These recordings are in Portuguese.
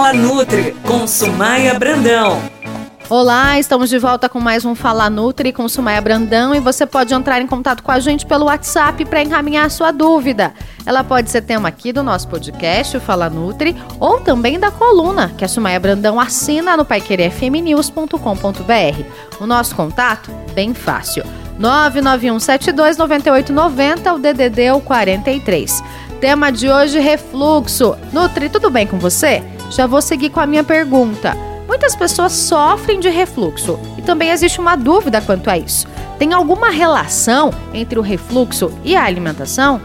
Fala Nutri com Sumaia Brandão. Olá, estamos de volta com mais um Fala Nutri com Sumaia Brandão e você pode entrar em contato com a gente pelo WhatsApp para encaminhar sua dúvida. Ela pode ser tema aqui do nosso podcast, o Fala Nutri, ou também da coluna que a Sumaia Brandão assina no paiquerefmnews.com.br. O nosso contato? Bem fácil. 991729890, o DDD é o 43. Tema de hoje, refluxo. Nutri, tudo bem com você? Já vou seguir com a minha pergunta. Muitas pessoas sofrem de refluxo e também existe uma dúvida quanto a isso. Tem alguma relação entre o refluxo e a alimentação?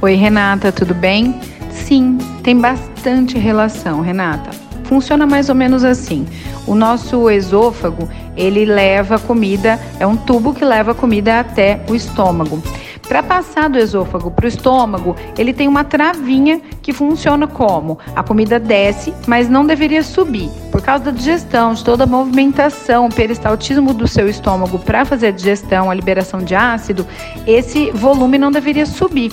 Oi, Renata, tudo bem? Sim, tem bastante relação, Renata. Funciona mais ou menos assim. O nosso esôfago, ele leva comida, é um tubo que leva comida até o estômago. Para passar do esôfago para o estômago, ele tem uma travinha que funciona como a comida desce, mas não deveria subir. Por causa da digestão, de toda a movimentação, o peristaltismo do seu estômago para fazer a digestão, a liberação de ácido, esse volume não deveria subir.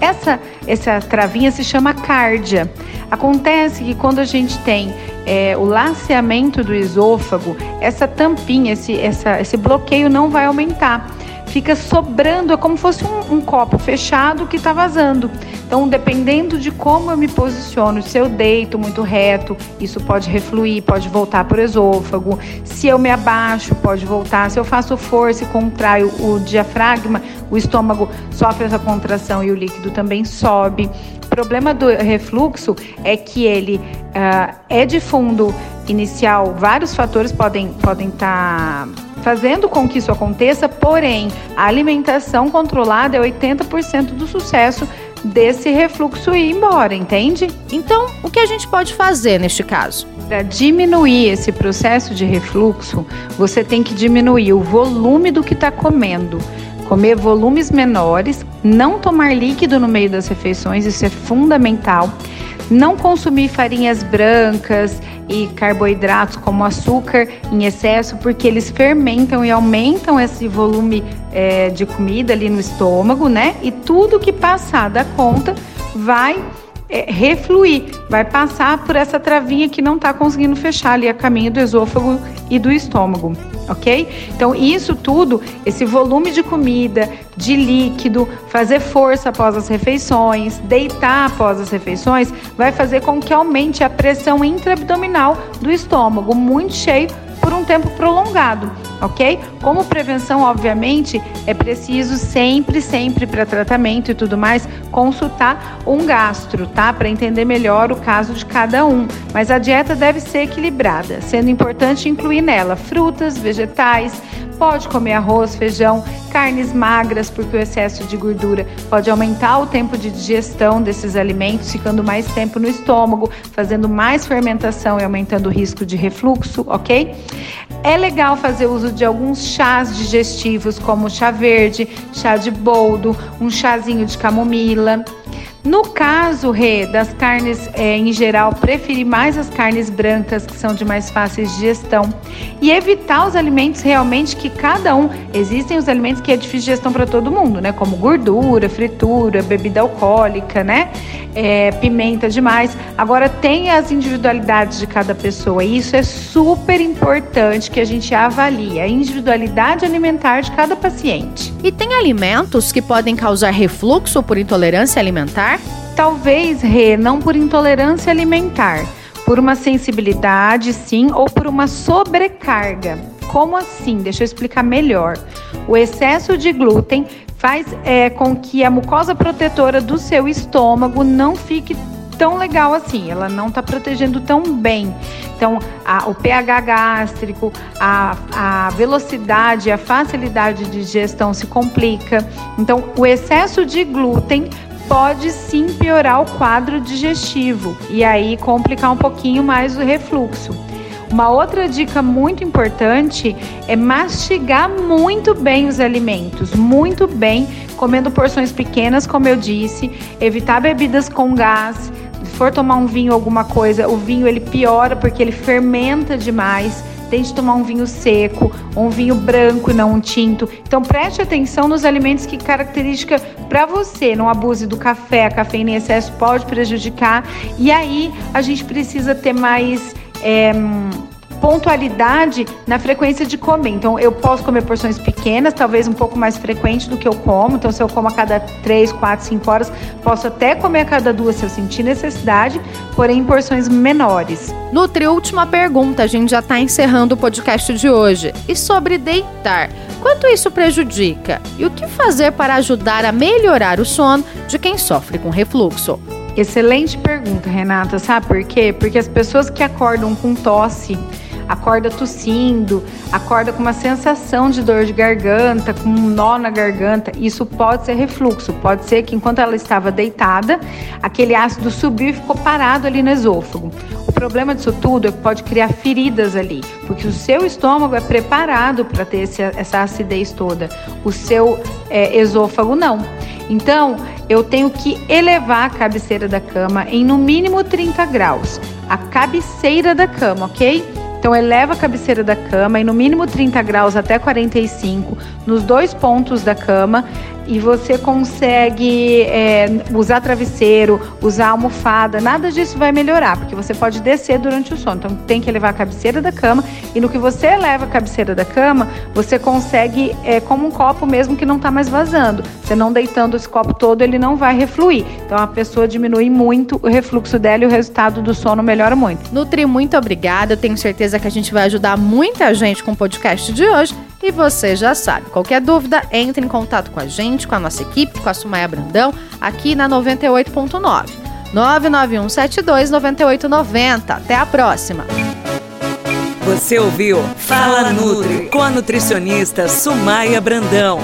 Essa, essa travinha se chama cárdia. Acontece que quando a gente tem é, o laceamento do esôfago, essa tampinha, esse, essa, esse bloqueio não vai aumentar fica sobrando, é como se fosse um, um copo fechado que está vazando. Então, dependendo de como eu me posiciono, se eu deito muito reto, isso pode refluir, pode voltar para o esôfago. Se eu me abaixo, pode voltar. Se eu faço força e contraio o diafragma, o estômago sofre essa contração e o líquido também sobe. O problema do refluxo é que ele uh, é de fundo inicial, vários fatores podem estar. Podem tá fazendo com que isso aconteça, porém, a alimentação controlada é 80% do sucesso desse refluxo ir embora, entende? Então, o que a gente pode fazer neste caso? Para diminuir esse processo de refluxo, você tem que diminuir o volume do que está comendo. Comer volumes menores, não tomar líquido no meio das refeições, isso é fundamental. Não consumir farinhas brancas e carboidratos como açúcar em excesso, porque eles fermentam e aumentam esse volume é, de comida ali no estômago, né? E tudo que passar da conta vai é, refluir, vai passar por essa travinha que não está conseguindo fechar ali a caminho do esôfago e do estômago ok? Então, isso tudo, esse volume de comida, de líquido, fazer força após as refeições, deitar após as refeições, vai fazer com que aumente a pressão intraabdominal do estômago, muito cheio por um tempo prolongado, ok? Como prevenção, obviamente, é preciso sempre, sempre para tratamento e tudo mais, consultar um gastro, tá? Para entender melhor o caso de cada um. Mas a dieta deve ser equilibrada, sendo importante incluir nela frutas, vegetais, pode comer arroz, feijão, carnes magras, porque o excesso de gordura pode aumentar o tempo de digestão desses alimentos, ficando mais tempo no estômago, fazendo mais fermentação e aumentando o risco de refluxo, ok? É legal fazer uso de alguns chás digestivos, como chá verde, chá de boldo, um chazinho de camomila. No caso, Rê, das carnes é, em geral, preferir mais as carnes brancas, que são de mais fácil digestão, e evitar os alimentos realmente que cada um. Existem os alimentos que é difícil de digestão para todo mundo, né? Como gordura, fritura, bebida alcoólica, né? É, pimenta demais. Agora, tem as individualidades de cada pessoa, e isso é super importante que a gente avalie a individualidade alimentar de cada paciente. E tem alimentos que podem causar refluxo por intolerância alimentar? Talvez, Rê, não por intolerância alimentar, por uma sensibilidade, sim, ou por uma sobrecarga. Como assim? Deixa eu explicar melhor. O excesso de glúten faz é, com que a mucosa protetora do seu estômago não fique tão legal assim, ela não está protegendo tão bem. Então, a, o pH gástrico, a, a velocidade, a facilidade de digestão se complica. Então, o excesso de glúten pode sim piorar o quadro digestivo e aí complicar um pouquinho mais o refluxo. Uma outra dica muito importante é mastigar muito bem os alimentos, muito bem, comendo porções pequenas, como eu disse, evitar bebidas com gás. Se for tomar um vinho alguma coisa, o vinho ele piora porque ele fermenta demais. Tente tomar um vinho seco, um vinho branco e não um tinto. Então preste atenção nos alimentos que característica para você não abuse do café, a cafeína em excesso pode prejudicar. E aí a gente precisa ter mais. É, pontualidade na frequência de comer. Então, eu posso comer porções pequenas, talvez um pouco mais frequente do que eu como. Então, se eu como a cada 3, 4, 5 horas, posso até comer a cada duas se eu sentir necessidade, porém em porções menores. Nutri, última pergunta, a gente já está encerrando o podcast de hoje. E sobre deitar? Quanto isso prejudica? E o que fazer para ajudar a melhorar o sono de quem sofre com refluxo? Excelente pergunta, Renata. Sabe por quê? Porque as pessoas que acordam com tosse acorda tossindo, acorda com uma sensação de dor de garganta, com um nó na garganta. Isso pode ser refluxo, pode ser que enquanto ela estava deitada, aquele ácido subiu e ficou parado ali no esôfago. O problema disso tudo é que pode criar feridas ali, porque o seu estômago é preparado para ter esse, essa acidez toda, o seu é, esôfago não. Então, eu tenho que elevar a cabeceira da cama em no mínimo 30 graus. A cabeceira da cama, ok? Então eleva a cabeceira da cama em no mínimo 30 graus até 45 nos dois pontos da cama e você consegue é, usar travesseiro, usar almofada, nada disso vai melhorar, porque você pode descer durante o sono. Então tem que elevar a cabeceira da cama e no que você eleva a cabeceira da cama, você consegue, é, como um copo mesmo que não está mais vazando. Você não deitando esse copo todo, ele não vai refluir. Então a pessoa diminui muito o refluxo dela e o resultado do sono melhora muito. Nutri, muito obrigada. Eu tenho certeza que a gente vai ajudar muita gente com o podcast de hoje. E você já sabe, qualquer dúvida, entre em contato com a gente, com a nossa equipe, com a Sumaia Brandão, aqui na 98.9. 991729890. Até a próxima. Você ouviu Fala Nutri com a nutricionista Sumaia Brandão.